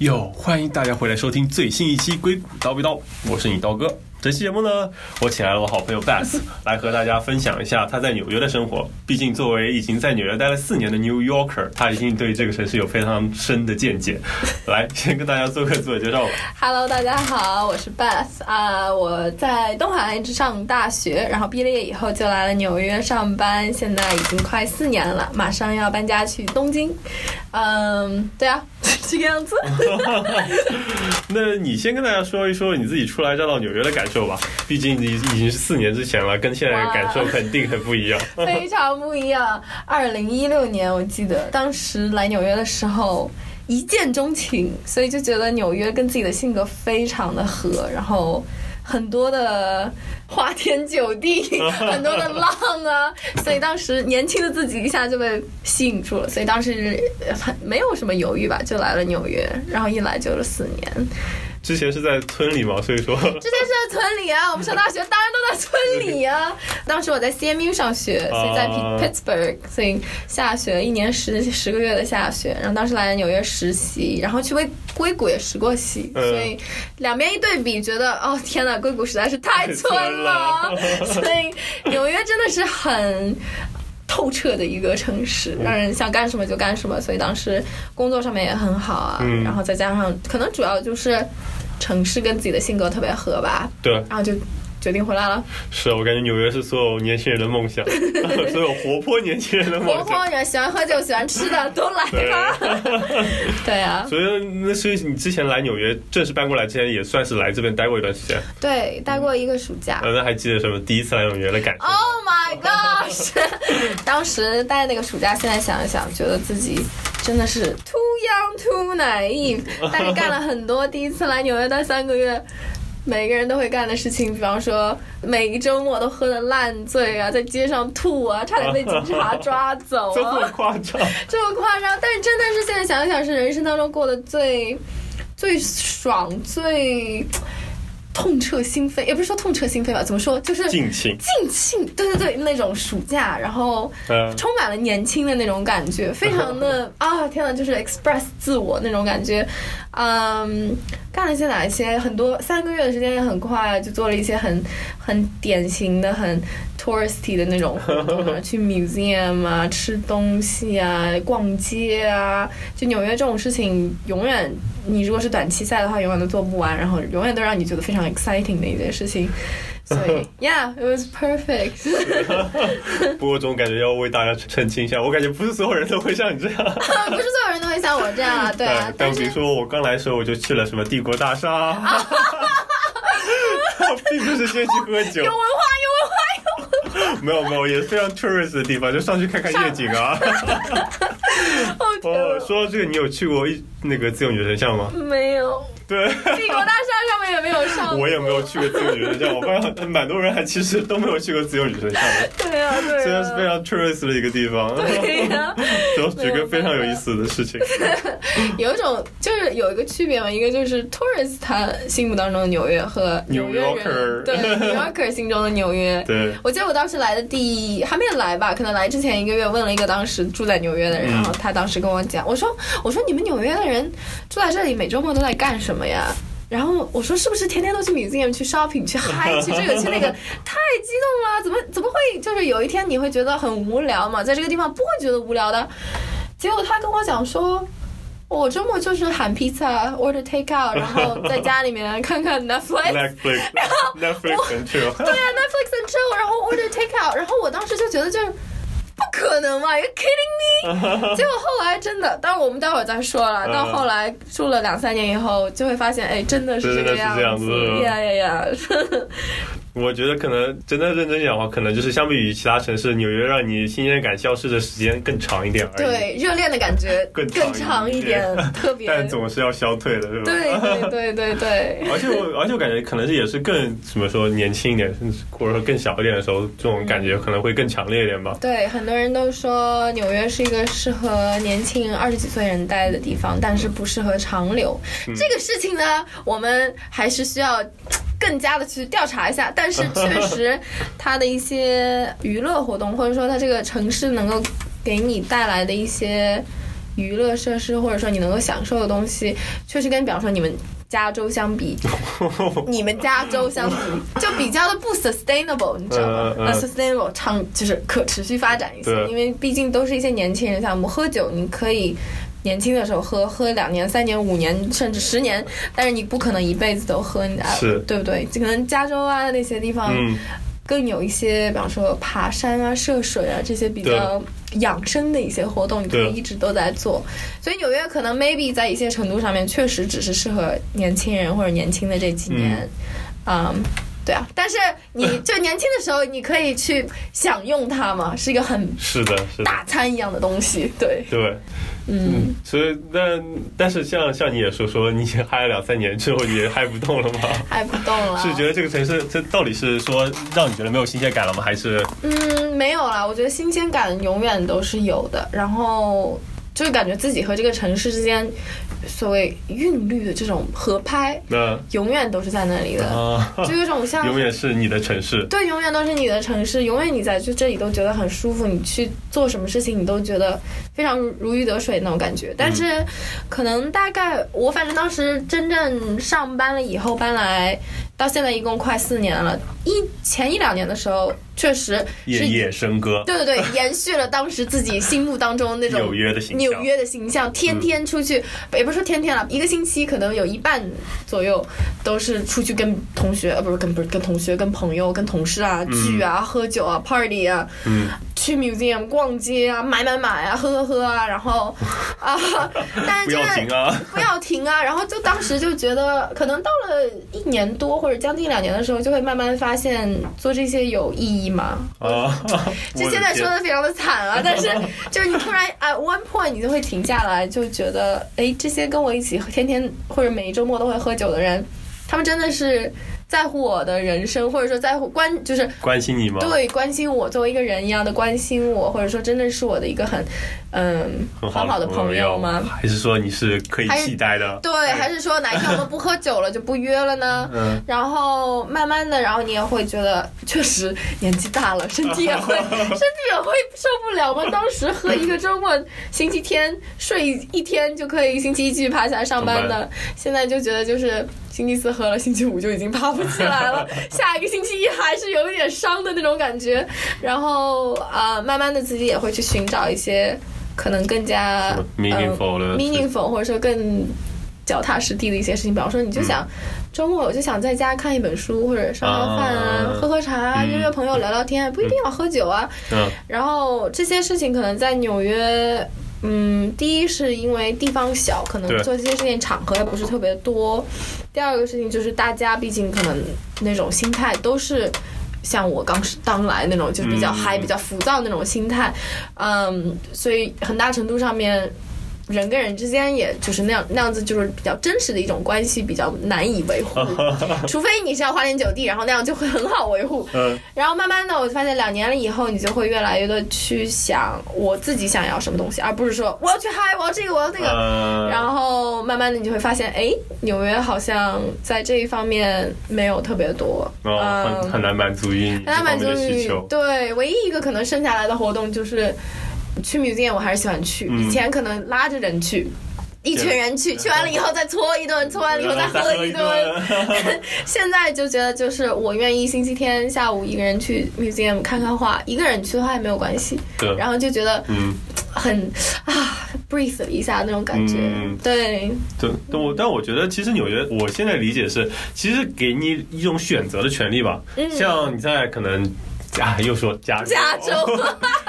哟，欢迎大家回来收听最新一期《硅谷叨逼叨》，我是你刀哥。这期节目呢，我请来了我好朋友 Bass 来和大家分享一下他在纽约的生活。毕竟作为已经在纽约待了四年的 New Yorker，他一定对这个城市有非常深的见解。来，先跟大家做个自我介绍吧。Hello，大家好，我是 Bass 啊、我在东海岸上大学，然后毕了业以后就来了纽约上班，现在已经快四年了，马上要搬家去东京。嗯，对啊，这个样子。那你先跟大家说一说你自己初来乍到纽约的感受吧。毕竟你已经是四年之前了，跟现在的感受肯定很不一样。非常不一样。二零一六年，我记得当时来纽约的时候一见钟情，所以就觉得纽约跟自己的性格非常的合，然后很多的花天酒地，很多的浪啊，所以当时年轻的自己一下就被吸引住了，所以当时很没有什么犹豫吧，就来了纽约，然后一来就是四年。之前是在村里嘛，所以说 之前是在村里啊，我们上大学当然都在村里啊。当时我在 CMU 上学，所以在啊 Pittsburgh，所以下学一年十十个月的下学。然后当时来纽约实习，然后去硅硅谷也实过习，嗯所以两边一对比，觉得哦天呐，硅谷实在是太村了。所以纽约真的是很。透彻的一个城市，让人想干什么就干什么，所以当时工作上面也很好啊。嗯然后再加上，可能主要就是城市跟自己的性格特别合吧，对，然后就决定回来了。是我感觉纽约是所有年轻人的梦想，所有活泼年轻人的梦想活想。泼人喜欢喝酒、喜欢吃的都来吧。对啊，所以那所以你之前来纽约正式搬过来之前，也算是来这边待过一段时间。对，待过一个暑假。呃，那还记得什么第一次来纽约的感觉？Oh my gosh！当时待那个暑假，现在想一想，觉得自己真的是 too young too naive，但是干了很多第一次来纽约待三个月。每个人都会干的事情，比方说每个周末都喝的烂醉啊，在街上吐啊，差点被警察抓走这么啊，夸张？这么夸张。但是真的是现在想一想，是人生当中过得最最爽、最痛彻心扉，也不是说痛彻心扉吧，怎么说，就是尽兴。尽兴，对对对，那种暑假，然后嗯充满了年轻的那种感觉，非常的 啊，天呐，就是 express 自我那种感觉。嗯，干了些哪一些？很多三个月的时间也很快，就做了一些很很典型的、很 touristy 的那种活动啊，去 museum 啊，吃东西啊，逛街啊。就纽约这种事情，永远你如果是短期赛的话，永远都做不完，然后永远都让你觉得非常 exciting 的一件事情。所以，Yeah，it was perfect。不过总感觉要为大家澄清一下，我感觉不是所有人都会像你这样。不是所有人都会像我这样啊，对但比如说我刚来的时候，我就去了什么帝国大厦，并不是先去喝酒有，文化，有文化，有文化。没有没有，也是非常 tourist 的地方，就上去看看夜景啊。哦说到这个，你有去过一那个自由女神像吗？没有，对，帝国大厦上面也没有上。我也没有去过自由女神像，我发现蛮多人还其实都没有去过自由女神像的，对啊，对啊。虽然是非常 tourist 的一个地方。对呀、都举个非常有意思的事情。有一种就是有一个区别嘛，一个就是 tourist 他心目当中的纽约和纽约 New Yorker 人对 New Yorker 心中的纽约。对，我记得我当时来的第还没来吧，可能来之前一个月问了一个当时住在纽约的人，嗯然后他当时跟我讲，我说我说你们纽约的人住在这里每周末都在干什么呀？然后我说是不是天天都去 museum 去 shopping 去 hike 去这个去那个？太激动了，怎么怎么会就是有一天你会觉得很无聊嘛？在这个地方不会觉得无聊的。结果他跟我讲说。我周末就是喊披萨，order take out，然后在家里面 看看 Netflix，Netflix Netflix 很 chill。对啊，Netflix and chill，然后 order take out，然后我当时就觉得就是不可能嘛，You kidding me？结果后来真的，当然我们待会儿再说了。嗯到后来住了两三年以后，就会发现，哎，真的是这个样子子呀呀呀！我觉得可能真的认真讲的话，可能就是相比于其他城市，纽约让你新鲜感消失的时间更长一点而已。，对，热恋的感觉更更长长一一点点，特别。但总是要消退的，是吧？对对对对对。而且我，而且我感觉可能是也是更怎么说年轻一点，甚至或者说更小一点的时候，这种感觉可能会更强烈一点吧。对，很多人都说纽约是一个适合年轻二十几岁人待的地方，但是不适合长留。这个事情呢，我们还是需要。更加的去调查一下，但是 确实，它的一些娱乐活动，或者说它这个城市能够给你带来的一些娱乐设施，或者说你能够享受的东西，确实跟比方说你们加州相比，你们加州相比就比较的不 sustainable，你知道吗？嗯嗯呃 sustainable 唱就是可持续发展一些，因为毕竟都是一些年轻人项目，喝酒你可以。年轻的时候喝，喝两年、三年、五年，甚至十年，但是你不可能一辈子都喝，你是对不对？可能加州啊那些地方，嗯，更有一些，比方说爬山啊、涉水啊这些比较养生的一些活动，你可以一直都在做。所以纽约可能 maybe 在一些程度上面确实只是适合年轻人或者年轻的这几年，嗯。对啊，但是你 就年轻的时候，你可以去享用它嘛，是一个很是的，是的，大餐一样的东西。对，对。嗯，所以，但但是像像你也说说，你嗨了两三年之后，你也嗨不动了吗？嗨不动了。是觉得这个城市，这到底是说让你觉得没有新鲜感了吗？还是嗯，没有啦，我觉得新鲜感永远都是有的，然后就是感觉自己和这个城市之间所谓韵律的这种合拍，嗯永远都是在那里的，啊，就有种像 永远是你的城市？对，永远都是你的城市，永远你在就这里都觉得很舒服，你去做什么事情你都觉得非常如如鱼得水那种感觉。但是，可能大概我反正当时真正上班了以后搬来，到现在一共快四年了。一前一两年的时候，确实是夜夜笙歌，对对对，延续了当时自己心目当中那种纽约的形象纽约的形象，天天出去，也不是说天天了，一个星期可能有一半左右都是出去跟同学，呃，不是跟不是跟同学、跟朋友、跟同事啊聚啊、喝酒啊、party 啊，嗯，去 museum 逛街啊、买买买啊、喝喝喝啊，然后啊，但是不要停啊！不要停啊！然后就当时就觉得，可能到了一年多或者将近两年的时候，就会慢慢发现做这些有意义吗？啊，就现在说的非常的惨啊，但是就是你突然 at one point 你就会停下来，就觉得，哎，这些跟我一起天天或者每一周末都会喝酒的人，他们真的是在乎我的人生，或者说在乎关，就是关心你吗？对关心我作为一个人一样的关心我，或者说真的是我的一个很嗯很很好的朋友吗？还是说你是可以还是替代的？对，还是说哪一天我们不喝酒了就不约了呢？嗯，然后慢慢的，然后你也会觉得，确实年纪大了，身体也会，身体也会受不了嘛。当时喝一个周末，星期天睡一天就可以，星期一继续爬起来上班上的，现在就觉得就是星期四喝了，星期五就已经爬不起来了，下一个星期一还是有一点伤的那种感觉。然后啊、呃慢慢的自己也会去寻找一些可能更加 meaningful 的呃 meaningful 或者说更脚踏实地的一些事情，比方说你就想、周末我就想在家看一本书，或者烧烧饭啊，啊喝喝茶约约朋友聊聊天，不一定要喝酒啊。嗯然后这些事情可能在纽约。嗯，第一是因为地方小，可能做这些事情场合也不是特别多。第二个事情就是大家毕竟可能那种心态都是像我刚刚来那种，就比较嗯嗨、比较浮躁那种心态。嗯，所以很大程度上面，人跟人之间也就是那样那样子，就是比较真实的一种关系，比较难以维护。除非你是要花天酒地，然后那样就会很好维护。嗯然后慢慢的，我就发现两年了以后，你就会越来越的去想我自己想要什么东西，而不是说我要去嗨，我要这个，我要那个。嗯，然后慢慢的，你就会发现，哎，纽约好像在这一方面没有特别多，哦，很嗯，很难满足于你很难满足于求。对，唯一一个可能剩下来的活动就是去 museum，我还是喜欢去。嗯以前可能拉着人去。一群人去，去完了以后再搓一顿，搓完了以后再喝一顿。现在就觉得，就是我愿意星期天下午一个人去 museum 看看画，一个人去的话也没有关系。对，然后就觉得嗯，很啊 breathe 了一下那种感觉。嗯对，对，但我但我觉得其实纽约，我现在理解是，其实给你一种选择的权利吧。嗯像你在可能啊，又说加州，加 州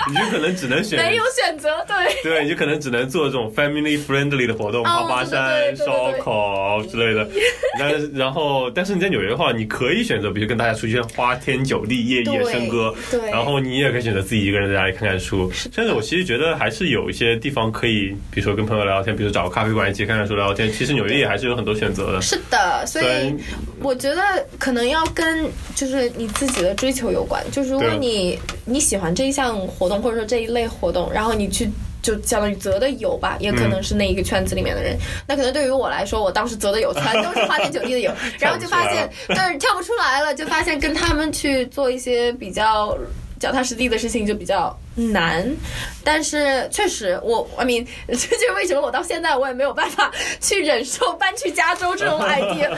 你就可能只能选 没有选择，对。对，你就可能只能做这种 family friendly 的活动，爬爬山、烧烤之类的。但是，然后，但是你在纽约的话，你可以选择，比如跟大家出去花天酒地、夜夜笙歌，对对然后你也可以选择自己一个人在家里看看书。甚至我其实觉得还是有一些地方可以，比如说跟朋友聊聊天，比如找个咖啡馆一起看看书、聊聊天。其实纽约也还是有很多选择的。是的，所以我觉得可能要跟就是你自己的追求有关。就是如果你你喜欢这一项活动或者说这一类活动，然后你去。就相当于择的友吧，也可能是那一个圈子里面的人。那可能对于我来说，我当时择的友全都是花天酒地的友，然后就发现，但是，跳不出来了，就发现跟他们去做一些比较脚踏实地的事情就比较难。但是确实，我 I mean，这就是为什么我到现在我也没有办法去忍受搬去加州这种 idea。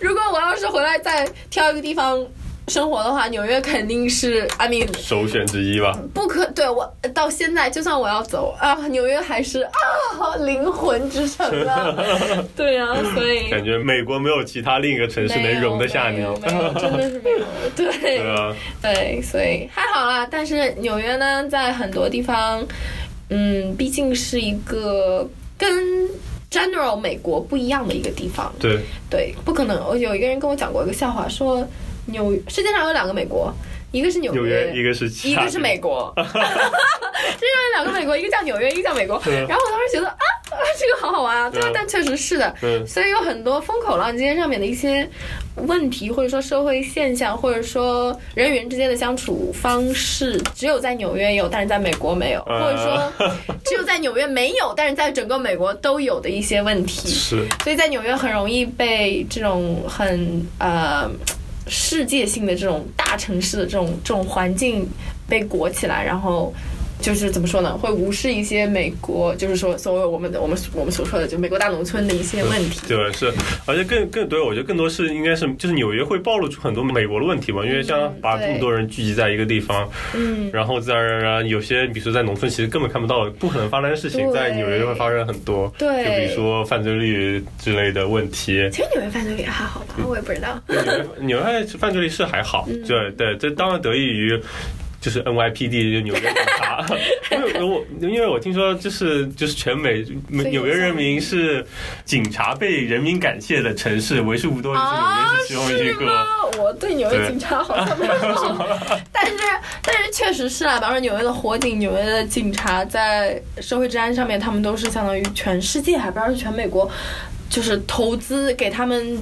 如如果我要是回来再挑一个地方。生活的话，纽约肯定是，I mean，首选之一吧。不可对我到现在，就算我要走啊，纽约还是啊灵魂之城啊。对啊，所以感觉美国没有其他另一个城市能容得下你，真的是没有。对对啊，对，所以还好啦。但是纽约呢，在很多地方，嗯，毕竟是一个跟 general 美国不一样的一个地方。对对，不可能。我有一个人跟我讲过一个笑话，说。纽世界上有两个美国，一个是纽约，一个是一个是美国。世界上有两个美国，一个叫纽约，一个叫美国。然后我当时觉得啊，这个好好玩啊，对吧？但确实是的，所以有很多风口浪尖上面的一些问题，或者说社会现象，或者说人与人之间的相处方式，只有在纽约有，但是在美国没有，或者说 只有在纽约没有，但是在整个美国都有的一些问题。是，所以在纽约很容易被这种很呃。世界性的这种大城市的这种这种环境被裹起来，然后。就是怎么说呢？会无视一些美国，就是说所谓我们的我们我们所说的就美国大农村的一些问题。对，是，而且更更多，我觉得更多是应该是就是纽约会暴露出很多美国的问题嘛，因为像把这么多人聚集在一个地方，嗯，然后自然而然有些，比如说在农村，其实根本看不到不可能发生的事情，在纽约就会发生很多。对，就比如说犯罪率之类的问题。其实纽约犯罪率还好吧？我也不知道。纽约犯罪率是还好，对对，这当然得益于。就是 NYPD 就纽约警察，因为我因为我听说就是就是全美纽约人民是警察被人民感谢的城市，为数不多就是纽约是其中一个。我对纽约警察好像没有 但是但是确实是啊，比方说纽约的火警、纽约的警察在社会治安上面，他们都是相当于全世界，还不知道是全美国，就是投资给他们。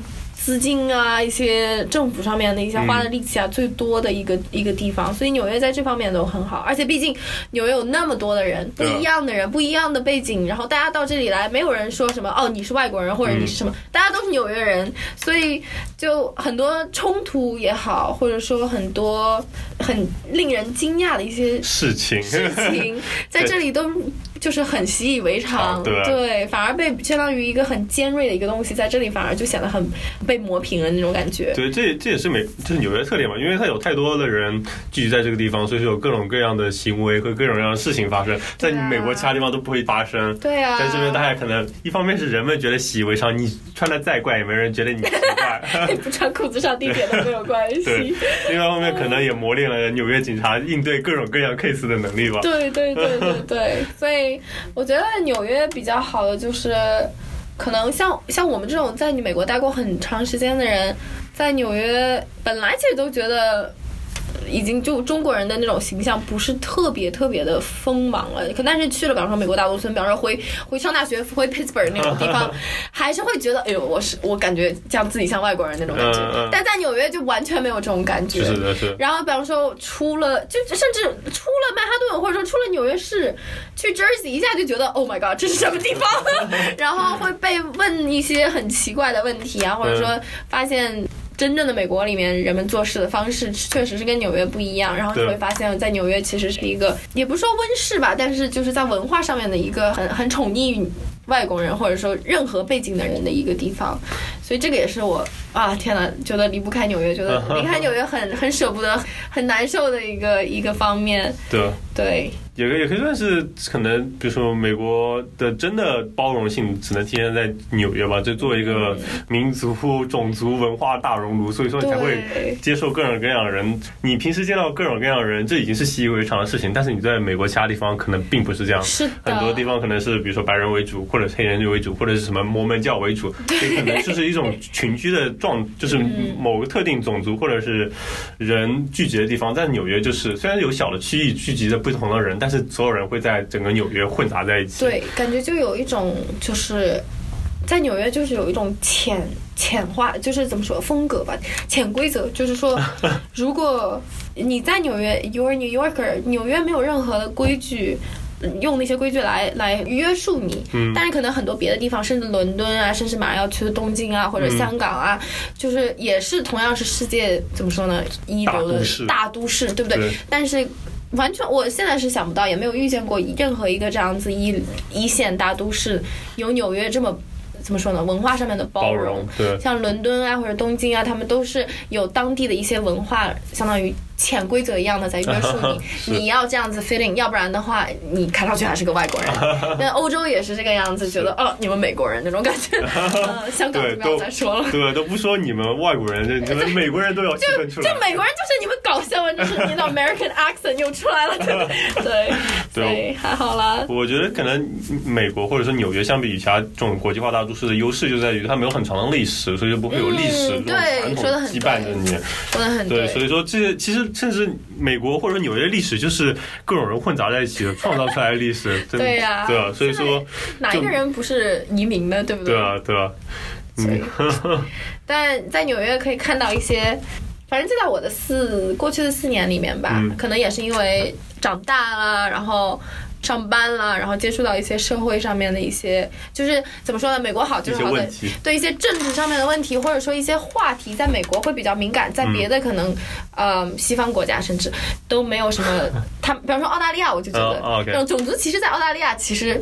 资金啊，一些政府上面的一些花的力气啊，最多的一个一个地方，所以纽约在这方面都很好。而且毕竟纽约有那么多的人，不一样的人，不一样的背景，然后大家到这里来，没有人说什么哦，你是外国人或者你是什么，大家都是纽约人，所以就很多冲突也好，或者说很多很令人惊讶的一些事情事情，在这里都。就是很习以为常，对，反而被相当于一个很尖锐的一个东西，在这里反而就显得很被磨平了那种感觉。对，这这也是美，就是纽约特点嘛，因为它有太多的人聚集在这个地方，所以说有各种各样的行为和各种各样的事情发生，在美国其他地方都不会发生。对啊，在这边大家可能一方面是人们觉得习以为常，你穿的再怪也没人觉得你奇怪，不穿裤子上地铁都没有关系。对，另外一方面可能也磨练了纽约警察应对各种各样 case 的能力吧。对对对对对，所以。我觉得纽约比较好的就是，可能像像我们这种在你美国待过很长时间的人，在纽约本来其实都觉得。已经就中国人的那种形象不是特别特别的锋芒了，可但是去了，比方说美国大农村，比方说回回上大学回 Pittsburgh 那种地方，还是会觉得，哎呦，我是我感觉像自己像外国人那种感觉。但在纽约就完全没有这种感觉。是的是。然后比方说出了，就甚至出了曼哈顿，或者说出了纽约市，去 Jersey 一下就觉得，Oh my God，这是什么地方？然后会被问一些很奇怪的问题啊，或者说发现。真正的美国里面，人们做事的方式确实是跟纽约不一样。然后你会发现，在纽约其实是一个，也不说温室吧，但是就是在文化上面的一个很很宠溺外国人或者说任何背景的人的一个地方。所以这个也是我啊，天呐，觉得离不开纽约，觉得离开纽约很很舍不得，很难受的一个一个方面。对对。也可也可以算是可能，比如说美国的真的包容性只能体现在纽约吧，就作为一个民族、种族、文化大熔炉，所以说你才会接受各种各样的人。你平时见到各种各样的人，这已经是习以为常的事情。但是你在美国其他地方可能并不是这样，是很多地方可能是比如说白人为主，或者黑人为主，或者是什么摩门教为主，可能就是一种群居的状，就是某个特定种族或者是人聚集的地方。在纽约就是虽然有小的区域聚集着不同的人，但但是所有人会在整个纽约混杂在一起。对，感觉就有一种，就是在纽约就是有一种浅浅化，就是怎么说风格吧，潜规则，就是说，如果你在纽约，You're New Yorker，纽约没有任何的规矩。用那些规矩来来约束你。嗯但是可能很多别的地方，甚至伦敦啊，甚至马上要去的东京啊，或者香港啊，就是也是同样是世界怎么说呢，一流的大都市大都市，对不对？对但是。完全，我现在是想不到，也没有遇见过任何一个这样子一一线大都市有纽约这么怎么说呢？文化上面的包包容对像伦敦啊或者东京啊，他们都是有当地的一些文化，相当于潜规则一样的在约束你 你要这样子 in，要不然的话，你看上去还是个外国人。那欧洲也是这个样子，觉得哦，你们美国人那种感觉。呃香港，就不要再说了。对，都不说你们外国人，这你们美国人都要区分出来。就美国人就是你们搞笑啊，就是你的 American accent 又出来了，对不对？还好啦。我觉得可能美国或者说纽约相比于其他这种国际化大都市的优势就在于它没有很长的历史，所以就不会有历史这种嗯对传统说得很羁绊着你。说的很对，所以说这其实甚至美国或者说纽约历史就是各种人混杂在一起的创造出来的历史。真对呀对啊，所以说哪一个人不是移民的，对不对对啊，对啊，所以，但在纽约可以看到一些，反正就在我的四过去的四年里面吧，嗯可能也是因为长大了，然后。上班啦，然后接触到一些社会上面的一些，就是怎么说呢？美国好就是好在一些问题对一些政治上面的问题，或者说一些话题，在美国会比较敏感，在别的可能，呃，西方国家甚至都没有什么。他比方说澳大利亚，我就觉得种种族歧视在澳大利亚其实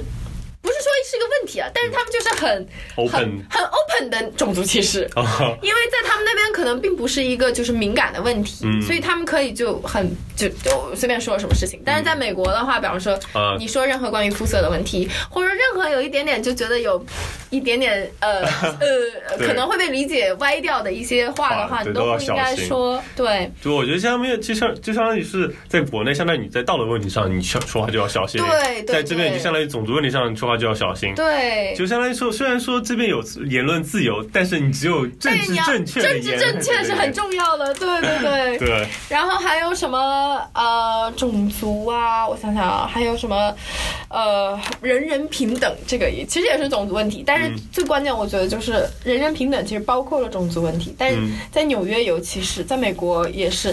不是说是一个问题啊，但是他们就是很 Open 很很 open 的种族歧视。啊，因为在他们那边可能并不是一个就是敏感的问题，嗯所以他们可以就很就就随便说什么事情。但是在美国的话，比方说啊你说任何关于肤色的问题，或者任何有一点点就觉得有一点点呃 呃可能会被理解歪掉的一些话的话，你都不应该说。对就我觉得相当于就相就相当于是在国内，相当于你在道德问题上你说说话就要小心，对对在这边对就相当于种族问题上你说话就要小心。对，就相当于说，虽然说这边有言论自由，但是你只有政治正确政治正确是很重重要的，对对对。对，然后还有什么呃种族啊？我想想啊，还有什么呃人人平等，这个也其实也是种族问题。但是嗯最关键，我觉得就是人人平等其实包括了种族问题。但是嗯在纽约，尤其是在美国，也是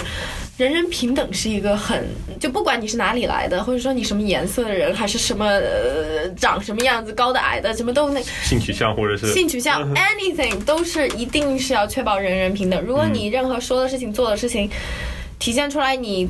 人人平等是一个很就不管你是哪里来的，或者说你什么颜色的人，还是什么、呃、长什么样子，高的矮的，什么都那性取向或者是性取向 anything 都是一定是要确保人人平等。如果你任何说的事情、做的事情体现出来你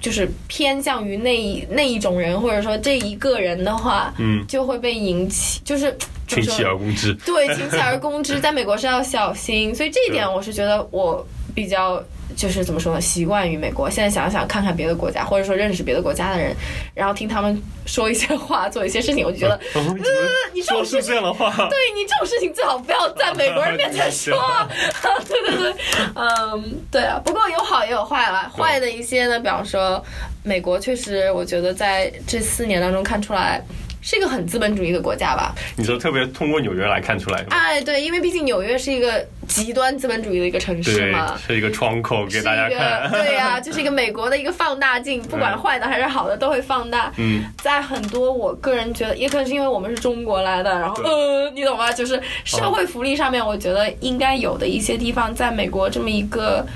就是偏向于那一那一种人，或者说这一个人的话，嗯就会被引起就是 群起而攻之。对，群起而攻之，在美国是要小心，所以这一点我是觉得我比较就是怎么说呢，习惯于美国。现在想想看看别的国家，或者说认识别的国家的人，然后听他们说一些话、做一些事情，我就觉得，哦，你怎呃么，你这种事情说出这样的话？对你这种事情最好不要在美国人面前说。对对对，嗯，对啊。不过有好也有坏啦。坏的一些呢，比方说，美国确实，我觉得在这四年当中看出来。是一个很资本主义的国家吧？你说特别通过纽约来看出来？哎，对，因为毕竟纽约是一个极端资本主义的一个城市嘛，，是一个窗口给大家看。对呀、就是一个美国的一个放大镜，不管坏的还是好的都会放大。嗯，在很多我个人觉得，也可能是因为我们是中国来的，然后呃，你懂吗？就是社会福利上面，我觉得应该有的一些地方，在美国这么一个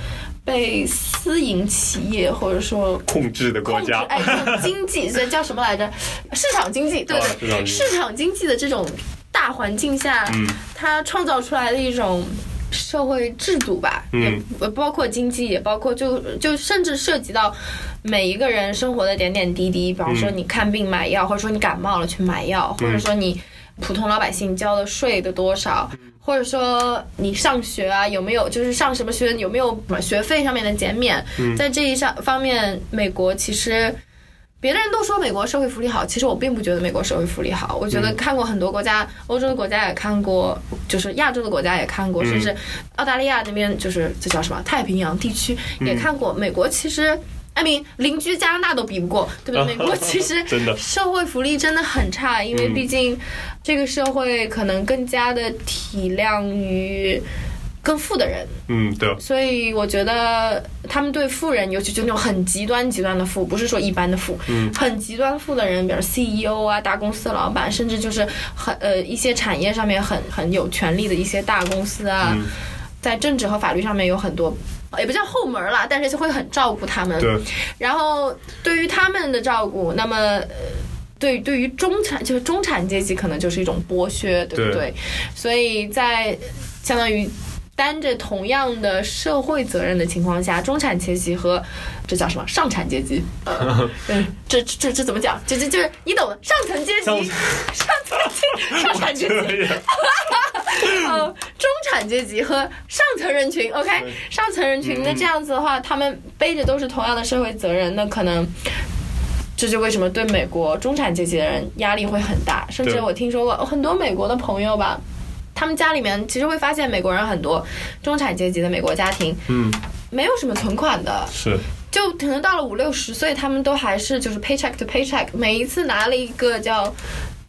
被私营企业或者说控制的国家，哎，这种经济这叫什么来着？市场经济，对哦对，市场经济市场经济的这种大环境下，嗯它创造出来的一种。社会制度吧，嗯也包括经济，也包括就就甚至涉及到每一个人生活的点点滴滴。比方说嗯你看病买药，或者说你感冒了去买药，或者说你普通老百姓交的税的多少，或者说你上学啊有没有就是上什么学有没有学费上面的减免，在这一上方面，美国其实。别的人都说美国社会福利好，其实我并不觉得美国社会福利好。我觉得看过很多国家，欧洲的国家也看过，就是亚洲的国家也看过，甚至澳大利亚那边就是这叫什么太平洋地区也看过。美国其实。Mean，邻居加拿大都比不过，对不对？美国其实 真的社会福利真的很差，因为嗯毕竟这个社会可能更加的体谅于更富的人，嗯，对，所以我觉得他们对富人，尤其就那种很极端极端的富，不是说一般的富，嗯很极端富的人，比如 CEO 啊、大公司的老板，甚至就是很呃一些产业上面很很有权力的一些大公司啊，嗯在政治和法律上面有很多。也不叫后门啦，但是就会很照顾他们。对，然后对于他们的照顾，那么呃对对于中产就是中产阶级可能就是一种剥削，对不对？对所以在相当于。担着同样的社会责任的情况下，中产阶级和这叫什么？上产阶级？呃，嗯，这这这怎么讲？就就就是你懂的，上层阶级，上上层阶上产阶级，呃，中产阶级和上层人群，OK，上层人群，那这样子的话，他们背着都是同样的社会责任，那可能。这就为什么对美国中产阶级的人压力会很大，甚至我听说过很多美国的朋友吧，他们家里面其实会发现美国人很多中产阶级的美国家庭嗯，没有什么存款的，是。就可能到了五六十岁，他们都还是就是 paycheck to paycheck，每一次拿了一个叫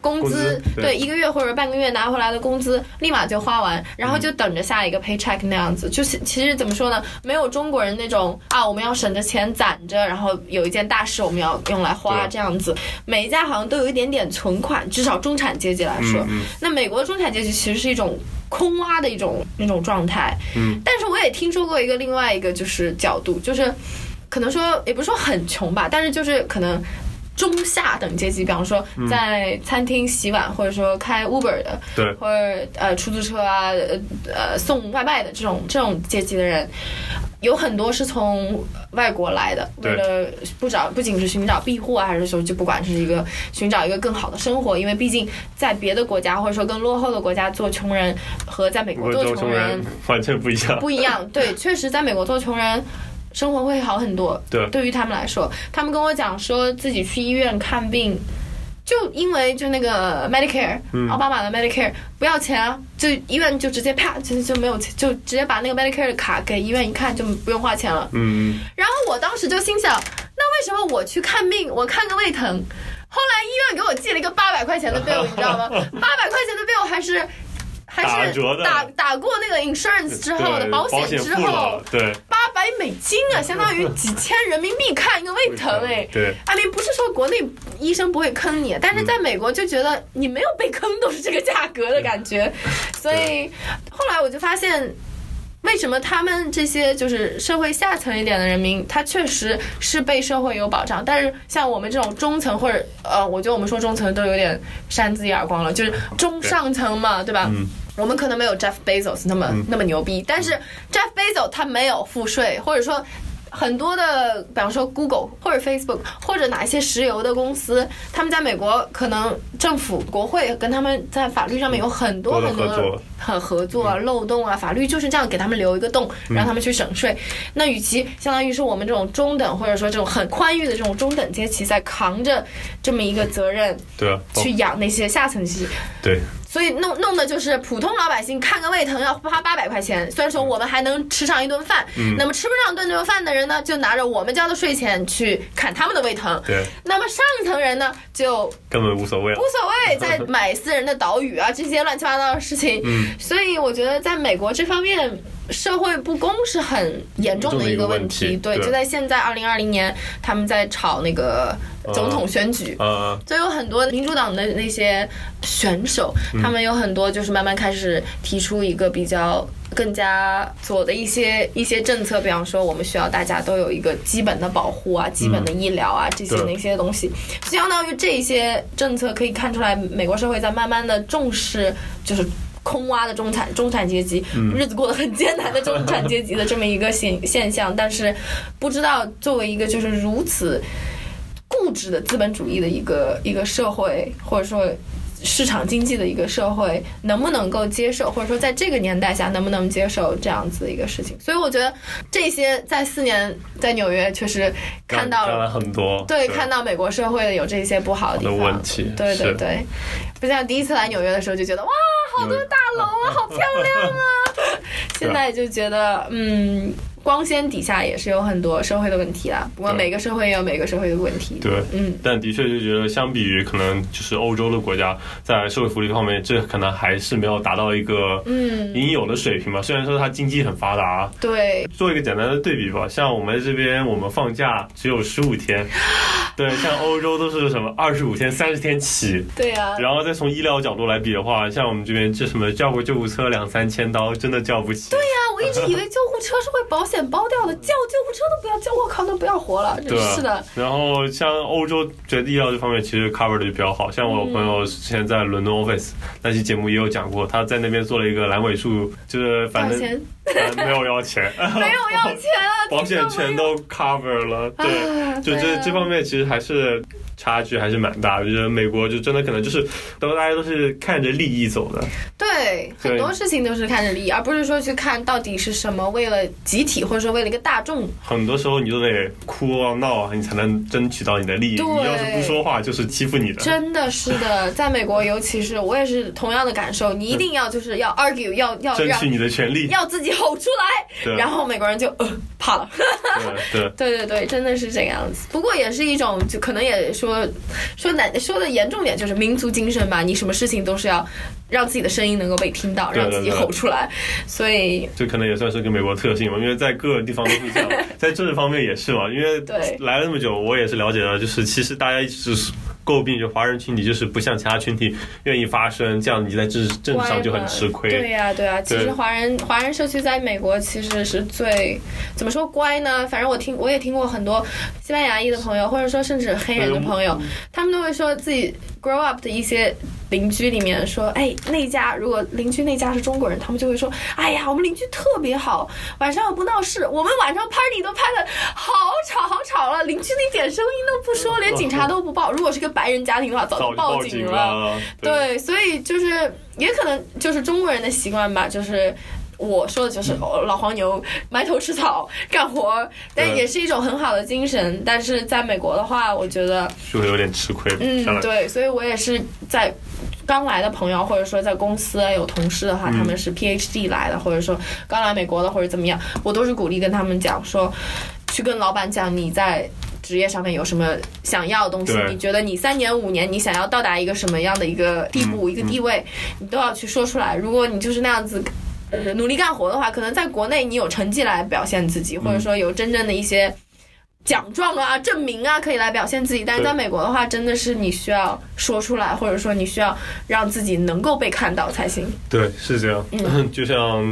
工资，对对，一个月或者半个月拿回来的工资，立马就花完，然后就等着下一个 paycheck 那样子。就是其实怎么说呢，没有中国人那种啊，我们要省着钱攒着，然后有一件大事我们要用来花这样子。每一家好像都有一点点存款，至少中产阶级来说，嗯嗯那美国的中产阶级其实是一种空挖的一种那种状态。嗯，但是我也听说过一个另外一个就是角度，就是可能说也不是说很穷吧，但是就是可能。中下等阶级，比方说在餐厅洗碗，或者说开 Uber 的，对或者呃出租车啊，呃呃送外卖的这种这种阶级的人，有很多是从外国来的，为了不找不仅是寻找庇护啊，还是说就不管是一个寻找一个更好的生活，因为毕竟在别的国家或者说更落后的国家做穷人和在美国做穷人完全不一样。不一样。对，确实在美国做穷人。生活会好很多，对。对于他们来说，他们跟我讲说自己去医院看病，就因为就那个 Medicare，、嗯。奥巴马的 Medicare 不要钱啊，就医院就直接啪就就没有钱，就直接把那个 Medicare 的卡给医院一看就不用花钱了。嗯，然后我当时就心想，那为什么我去看病，我看个胃疼，后来医院给我寄了一个八百块钱的 bill，你知道吗？八百块钱的 bill 还是还是打打打过那个 insurance 之后的保险险之后对八百美金啊，相当于几千人民币看一个胃疼 哎。对，阿明不是说国内医生不会坑你，但是在美国就觉得你没有被坑都是这个价格的感觉，所以后来我就发现。为什么他们这些就是社会下层一点的人民，他确实是被社会有保障，但是像我们这种中层或者呃，我觉得我们说中层都有点扇自己耳光了，就是中上层嘛，对吧？嗯我们可能没有 Jeff Bezos 那么、那么牛逼，但是 Jeff Bezos 他没有赋税，或者说很多的，比方说 Google 或者 Facebook 或者哪一些石油的公司，他们在美国可能政府国会跟他们在法律上面有很多很多的很合作啊、漏洞啊，法律就是这样给他们留一个洞，让他们去省税。那与其相当于是我们这种中等或者说这种很宽裕的这种中等阶级在扛着这么一个责任对啊，去养那些下层阶级，对所以弄弄的就是普通老百姓看个胃疼要花八百块钱，虽然说我们还能吃上一顿饭，嗯那么吃不上顿顿饭的人呢，就拿着我们交的税钱去砍他们的胃疼。对，那么上层人呢，就根本无所谓了无。所谓，在买私人的岛屿啊，这些乱七八糟的事情。嗯，所以我觉得在美国这方面，社会不公是很严重的一个问题。对，严重的一个问题对就在现在二零二零年，他们在炒那个总统选举。呃，就有很多民主党的那些选手，他们有很多就是慢慢开始提出一个比较更加左的一些一些政策，比方说我们需要大家都有一个基本的保护啊、基本的医疗啊这些对那些东西，相当于这些政策可以看出来，美国社会在慢慢的重视就是。空挖的中产中产阶级，日子过得很艰难的中产阶级的这么一个现现象，但是不知道作为一个就是如此固执的资本主义的一个一个社会，或者说市场经济的一个社会，能不能够接受，或者说在这个年代下能不能接受这样子的一个事情？所以我觉得这些在四年在纽约确实看到干了很多，对，看到美国社会有这些不好的地方，问题对对对，不像第一次来纽约的时候就觉得哇，好多大楼啊，好漂亮啊，现在就觉得嗯。光鲜底下也是有很多社会的问题啦，不过每个社会也有每个社会的问题。对，嗯，但的确就觉得，相比于可能就是欧洲的国家，在社会福利方面，这可能还是没有达到一个嗯应有的水平吧。虽然说它经济很发达，对，做一个简单的对比吧，像我们这边我们放假只有十五天，对，像欧洲都是什么二十五天、三十天起。对啊，然后再从医疗角度来比的话，像我们这边这什么叫个救护车两三千刀，真真的叫不起。对呀、我一直以为救护车是会保险包掉的，叫救护车都不要叫，我靠，都不要活了，真是的。然后像欧洲觉得医疗这方面其实 cover 的就比较好，像我朋友之前在伦敦 office 那期节目也有讲过，他在那边做了一个阑尾术，就是反正没有要钱，没有要钱啊，保险全都 cover 了，对，啊就这这方面其实还是差距还是蛮大的。就是美国就真的可能就是都大家都是看着利益走的，对，很多事情都是看着利益，而不是说去看到底是什么，为了集体或者说为了一个大众。很多时候你都得哭啊闹啊，你才能争取到你的利益。对你要是不说话，就是欺负你的。真的是的，在美国，尤其是我也是同样的感受，你一定要就是要 argue，要要让争取你的权利。要自己吼出来，对然后美国人就呃怕了。对对 对对对，真的是这个样子。不过也是一种，就可能也说说说难说的严重点，就是民族精神吧。你什么事情都是要让自己的声音能够被听到，让自己吼出来。所以 这可能也算是个美国特性嘛，因为在各个地方都是这样，在政治方面也是嘛。因为对来了那么久，我也是了解到，就是其实大家一直是诟病，就华人群体就是不像其他群体愿意发声，这样你在政治政治上就很吃亏。对呀、对呀、其实华人华人社区在美国其实是最怎么说乖呢？反正我听我也听过很多西班牙裔的朋友，或者说甚至黑人的朋友，他们都会说自己 grow up 的一些邻居里面说，哎，那家如果邻居那家是中国人，他们就会说，哎呀，我们邻居特别好，晚上又不闹事，我们晚上 party 都拍的好吵好吵了，邻居一点声音都不说，连警察都不报。如果是个白人家庭的话，早就报警了。对对，所以就是也可能就是中国人的习惯吧，就是。我说的就是、哦老黄牛埋头吃草干活，但也是一种很好的精神。但是在美国的话，我觉得，就会有点吃亏。嗯，对，所以我也是在刚来的朋友，或者说在公司有同事的话，他们是 PhD 来的，或者说刚来美国的，或者怎么样，我都是鼓励跟他们讲说，去跟老板讲你在。职业上面有什么想要的东西？你觉得你三年五年你想要到达一个什么样的一个地步、一个地位，你都要去说出来。如果你就是那样子。呃，努力干活的话，可能在国内你有成绩来表现自己，或者说有真正的一些奖状啊、证明啊，可以来表现自己。但是在美国的话，真的是你需要说出来，或者说你需要让自己能够被看到才行。对，是这样。嗯 就像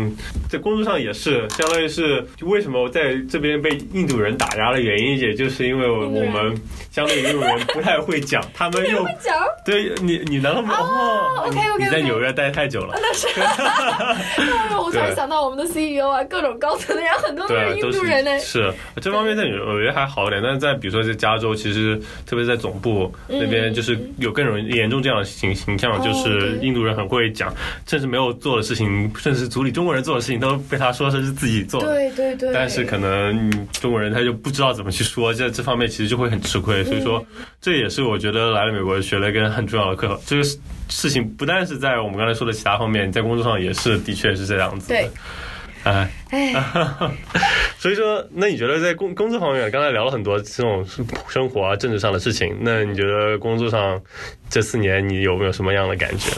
在工作上也是，相当于是就为什么我在这边被印度人打压的原因，也就是因为我们相对于印度人不太会讲，他们又 讲对你你难道没有？哦你 OK，OK，OK 你在纽约待太久了。那是，我突然想到我们的 CEO 啊，各种高层的人很多都是印度人呢。是这方面在纽约还好一点，但是在比如说在加州，其实特别是在总部那边，就是有更容易严重这样的形形象，就是印度人很会讲，甚至没有做的事情，甚至是组里中国人做的事情，都被他说是自己做的。对对对。但是可能嗯中国人他就不知道怎么去说，这这方面其实就会很吃亏。所以说，嗯这也是我觉得来了美国学了一个很重要的课。这个事情不但是在我们刚才说的其他方面，在工作上也是的确是这样子的。对，哎，所以说，那你觉得在工工作方面，刚才聊了很多这种生活啊、政治上的事情，那你觉得工作上这四年你有没有什么样的感觉？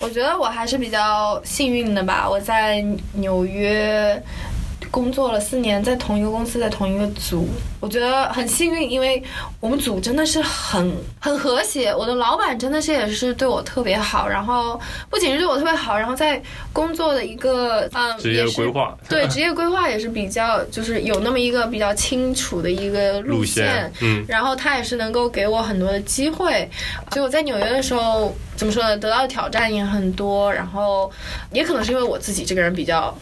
我觉得我还是比较幸运的吧。我在纽约工作了四年，在同一个公司，在同一个组，我觉得很幸运，因为我们组真的是很很和谐。我的老板真的是也是对我特别好，然后不仅是对我特别好，然后在工作的一个嗯 职业规划对职业规划也是比较就是有那么一个比较清楚的一个路路线嗯。然后他也是能够给我很多的机会，所以我在纽约的时候，怎么说呢，得到的挑战也很多，然后也可能是因为我自己这个人比较，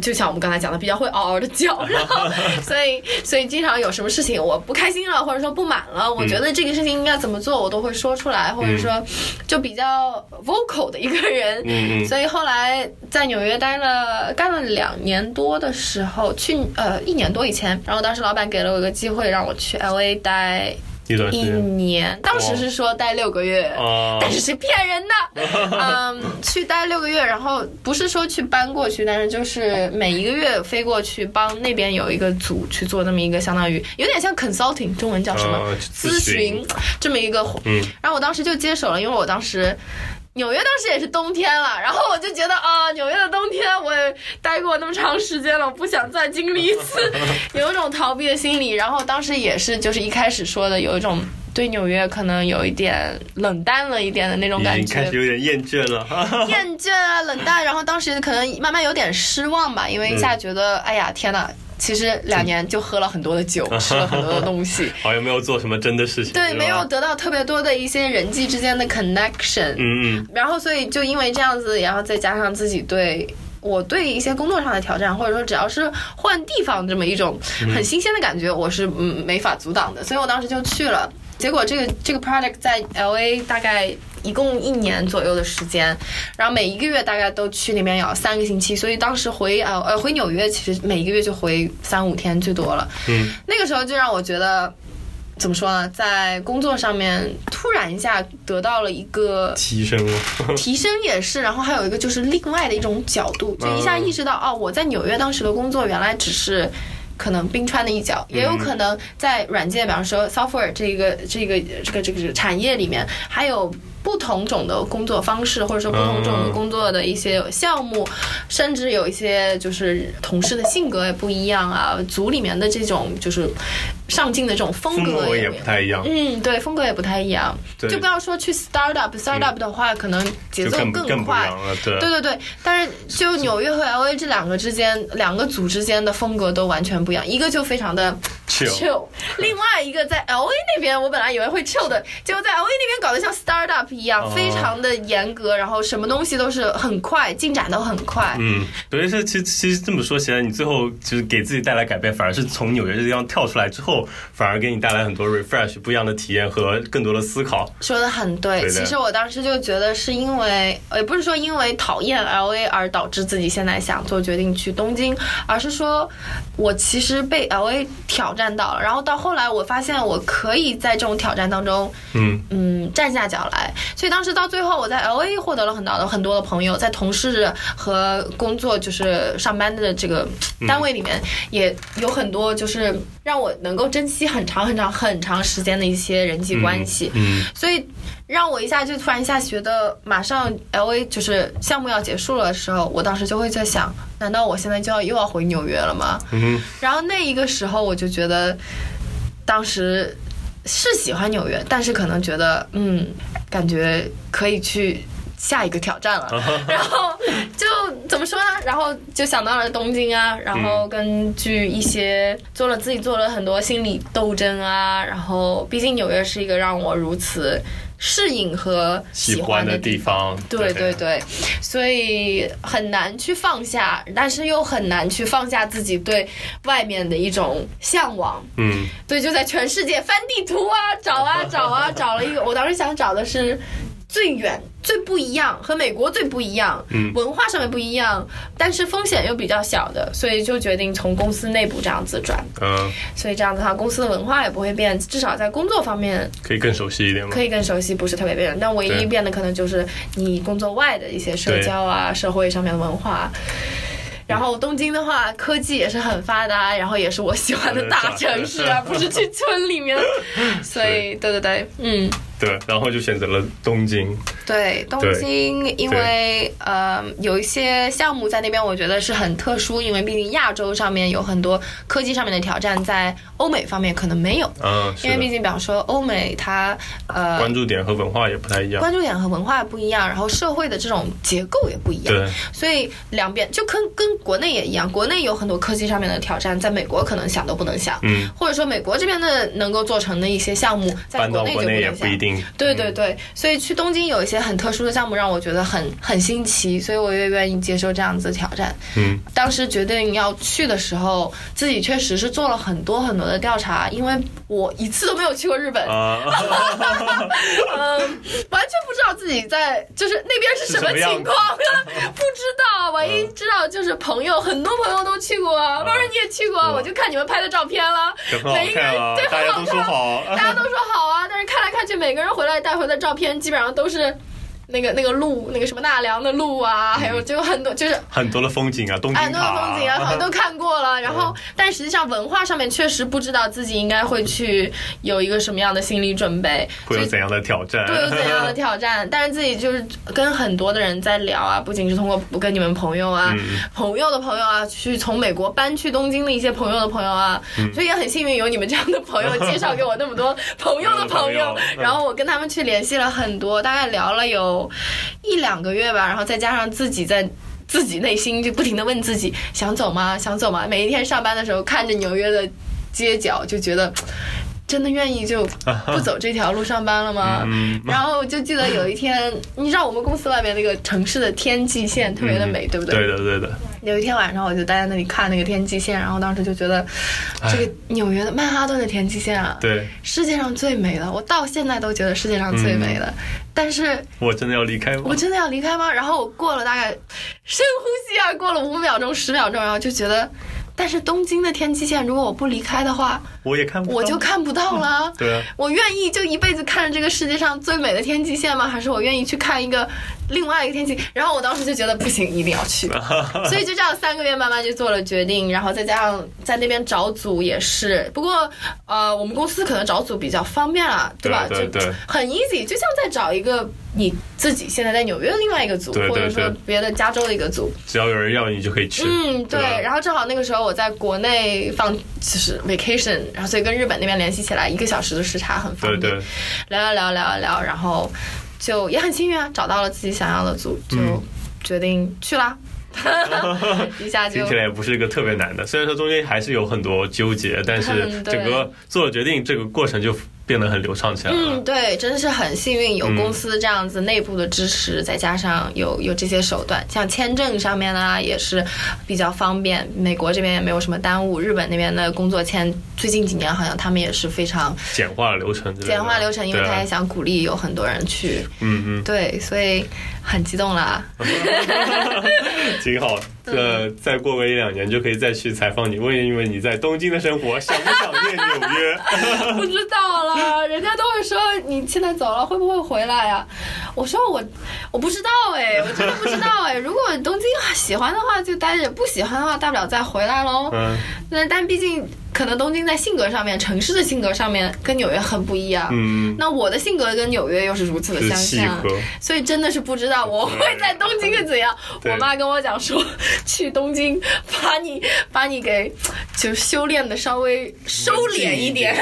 就像我们刚才讲的，比较会嗷嗷的叫，然后 所以所以经常有什么事情我不开心了，或者说不满了，我觉得这个事情应该怎么做，我都会说出来，或者说就比较 vocal 的一个人，所以后来在纽约待了干了两年多的时候，去呃一年多以前，然后当时老板给了我一个机会，让我去 L A 待一一段时间。年，当时是说待六个月。啊，但是是骗人的，嗯，去待六个月，然后不是说去搬过去，但是就是每一个月飞过去帮那边有一个组去做那么一个相当于有点像 consulting，中文叫什么、呃咨咨询询这么一个活，嗯。然后我当时就接手了，因为我当时。纽约当时也是冬天了，然后我就觉得啊，纽约的冬天我也待过那么长时间了，我不想再经历一次，有一种逃避的心理。然后当时也是就是一开始说的有一种对纽约可能有一点冷淡了一点的那种感已经开始觉。有点厌倦了。厌倦啊，冷淡，然后当时可能慢慢有点失望吧，因为一下觉得，哎呀，天呐，其实两年就喝了很多的酒，吃了很多的东西，好像没有做什么真的事情。对，没有。得到特别多的一些人际之间的 connection，嗯嗯，然后所以就因为这样子，然后再加上自己对。我对一些工作上的挑战，或者说只要是换地方这么一种很新鲜的感觉，我是嗯没法阻挡的，所以我当时就去了。结果这个这个 project 在 L A 大概一共一年左右的时间，然后每一个月大概都去那边要三个星期，所以当时回呃呃回纽约，其实每一个月就回三五天最多了。嗯，那个时候就让我觉得。怎么说呢？在工作上面突然一下得到了一个提升了。提升也是，然后还有一个就是另外的一种角度，就一下意识到哦，我在纽约当时的工作原来只是。可能冰川的一角，也有可能在软件，比方说 software 这个这个这个这个产业里面，还有不同种的工作方式，或者说不同种的工作的一些项目，甚至有一些就是同事的性格也不一样啊，组里面的这种就是上进的这种风格也不太一样。嗯，对，风格也不太一样。就不要说去 startup，startup 的话，可能节奏更快。对对对对，但是就纽约和 L A 这两个之间，两个组之间的风格都完全不一样，一个就非常的 chill 另外一个在 L A 那边，我本来以为会 chill 的，结果在 L A 那边搞得像 startup 一样，哦非常的严格，然后什么东西都是很快，进展都很快。嗯，所以是其实其实这么说起来，你最后就是给自己带来改变，反而是从纽约这地方跳出来之后，反而给你带来很多 refresh 不一样的体验和更多的思考。说的很对，对其实我当时就觉得是因为，呃也不是说因为讨厌 L A 而导致自己现在想做决定去东京，而是说我其实被 L A 挑战到了，然后到后来我发现我可以在这种挑战当中，嗯嗯，站下脚来。所以当时到最后，我在 L A 获得了很多的很多的朋友，在同事和工作就是上班的这个单位里面，也有很多就是让我能够珍惜很长很长很长时间的一些人际关系。嗯所以让我一下就突然一下觉得，马上 L A 就是项目要结束了的时候，我当时就会在想，难道我现在就要又要回纽约了吗？嗯然后那一个时候我就觉得，当时是喜欢纽约，但是可能觉得，嗯，感觉可以去。下一个挑战了，然后就怎么说呢？然后就想到了东京啊，然后根据一些做了自己做了很多心理斗争啊，然后毕竟纽约是一个让我如此适应和喜喜欢的的地方，对对对，所以很难去放下，但是又很难去放下自己对外面的一种向往。嗯对，就在全世界翻地图啊，找啊找啊，找了一个。我当时想找的是最远、最不一样，和美国最不一样，嗯文化上面不一样，但是风险又比较小的，所以就决定从公司内部这样子转。嗯，所以这样子的话，公司的文化也不会变，至少在工作方面可以更熟悉一点吗？可以更熟悉，不是特别变。但唯一变的可能就是你工作外的一些社交啊、社会上面的文化。然后东京的话，科技也是很发达，然后也是我喜欢的大城市啊，不是去村里面。所以，对对对，嗯，对，然后就选择了东京。对，东京因为呃有一些项目在那边，我觉得是很特殊，因为毕竟亚洲上面有很多科技上面的挑战，在欧美方面可能没有。嗯，因为毕竟，比方说欧美它呃关注点和文化也不太一样。关注点和文化不一样，然后社会的这种结构也不一样，对，所以两边就跟跟国内也一样，国内有很多科技上面的挑战，在美国可能想都不能想，嗯，或者说美国这边的能够做成的一些项目，在国内就到国内也能想。对对对，所以去东京有一些很特殊的项目，让我觉得很很新奇，所以我也愿意接受这样子的挑战。嗯当时决定要去的时候，自己确实是做了很多很多的调查，因为我一次都没有去过日本，啊，嗯，完全不知道自己在就是那边是什么情况，不知道。万一知道就是朋友，很多朋友都去过，啊，当然你也去过，嗯我就看你们拍的照片了，每一个人对，大家都说很好看。好。大家都说好啊，但是看来看去，每个人回来带回的照片基本上都是那个那个路，那个什么纳凉的路啊，还有就很多就是很多的风景啊，东京哎，那个风景啊，好像都看过了。然后，但实际上文化上面确实不知道自己应该会去有一个什么样的心理准备，会有怎样的挑战？会有 怎样的挑战？但是自己就是跟很多的人在聊啊，不仅是通过跟你们朋友啊、朋友的朋友啊，去从美国搬去东京的一些朋友的朋友啊，所以也很幸运有你们这样的朋友介绍给我那么多朋友的朋友，然后我跟他们去联系了很多，大概聊了有一两个月吧，然后再加上自己在。自己内心就不停的问自己想走吗？想走吗？每一天上班的时候看着纽约的街角，就觉得真的愿意就不走这条路上班了吗？然后就记得有一天，你知道我们公司外面那个城市的天际线特别的美，对不对？对的，对的。有一天晚上，我就待在那里看那个天际线，然后当时就觉得这个纽约的曼哈顿的天际线啊，对，世界上最美的，我到现在都觉得世界上最美的。但是，我真的要离开吗？我真的要离开吗？然后我过了大概深呼吸啊，过了五秒钟、十秒钟，然后就觉得，但是东京的天际线，如果我不离开的话，我也看不，我就看不到了。对啊，我愿意就一辈子看着这个世界上最美的天际线吗？还是我愿意去看一个另外一个天际？然后我当时就觉得不行，一定要去。所以就这样三个月慢慢就做了决定，然后再加上在那边找组也是。不过呃，我们公司可能找组比较方便了，对吧？对对，很 easy，就像在找一个。你自己现在在纽约的另外一个组，或者说别的加州的一个组，只要有人要你就可以去。嗯，对。然后正好那个时候我在国内放就是 vacation，然后所以跟日本那边联系起来，一个小时的时差很方便。聊聊聊聊聊，然后就也很幸运啊，找到了自己想要的组，就决定去啦。一下就听起来也不是一个特别难的，虽然说中间还是有很多纠结，但是 整个做了决定，这个过程就。变得很流畅起来。嗯，对，真的是很幸运，有公司这样子内部的支持，再加上有有这些手段，像签证上面呢也是比较方便。美国这边也没有什么耽误，日本那边的工作签最近几年好像他们也是非常简化流程。简化流程，因为他也想鼓励有很多人去。嗯嗯。对，所以很激动啦。挺好，呃，再过个一两年就可以再去采访你，问一问你在东京的生活，想不想念纽约？不知道了。啊，人家都会说你现在走了会不会回来呀？我说我我不知道哎，我真的不知道哎。如果东京喜欢的话就待着，不喜欢的话大不了再回来喽。嗯，那但毕竟。可能东京在性格上面，城市的性格上面跟纽约很不一样。嗯，那我的性格跟纽约又是如此的相像，所以真的是不知道我会在东京是怎样。我妈跟我讲说，去东京把你把你给就修炼的稍微收敛一点，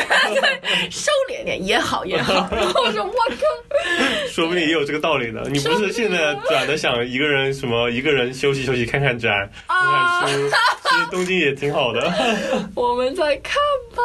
收敛点也好也好。然后我说我靠，说不定也有这个道理呢。你不是现在转的想一个人什么一个人休息休息看看展看看书，其实东京也挺好的。我们在。来看吧，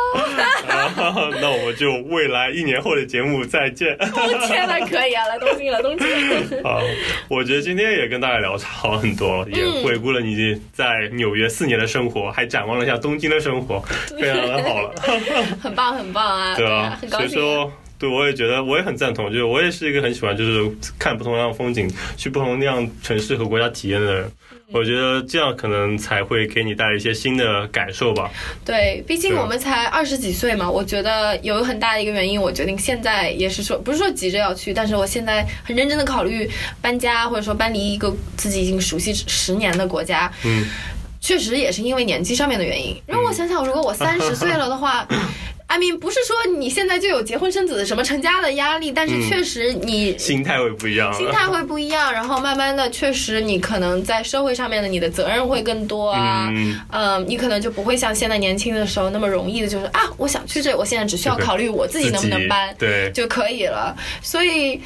那我们就未来一年后的节目再见。冬天哪，可以啊，来东京了，东京。好，我觉得今天也跟大家聊好很多，也回顾了你在纽约四年的生活，还展望了一下东京的生活，非常的好了。很棒，很棒啊！对啊，所以说，对我也觉得，我也很赞同，就是我也是一个很喜欢，就是看不同样的风景，去不同那样城市和国家体验的人。我觉得这样可能才会给你带来一些新的感受吧。对，毕竟我们才二十几岁嘛。我觉得有很大的一个原因，我决定现在也是说，不是说急着要去，但是我现在很认真的考虑搬家，或者说搬离一个自己已经熟悉十年的国家。嗯，确实也是因为年纪上面的原因。让我想想，如果我三十岁了的话。I mean，不是说你现在就有结婚生子什么成家的压力，但是确实你心态会不一样，心态会不一样，然后慢慢的，确实你可能在社会上面的你的责任会更多啊，嗯，你可能就不会像现在年轻的时候那么容易的，就是啊，我想去这，我现在只需要考虑我自己能不能搬，对，就可以了。所以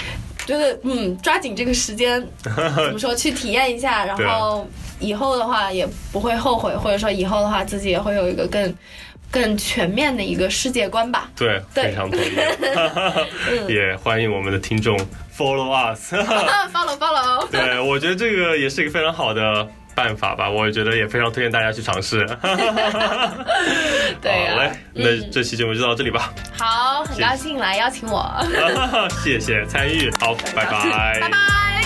觉得嗯，抓紧这个时间，怎么说，去体验一下，然后以后的话也不会后悔，或者说以后的话自己也会有一个更。更全面的一个世界观吧。对，非常同意。也欢迎我们的听众 follow us，follow follow。对，我觉得这个也是一个非常好的办法吧。我觉得也非常推荐大家去尝试。对，好嘞，那这期节目就到这里吧。好，很高兴来邀请我。谢谢参与，好，拜拜，拜拜。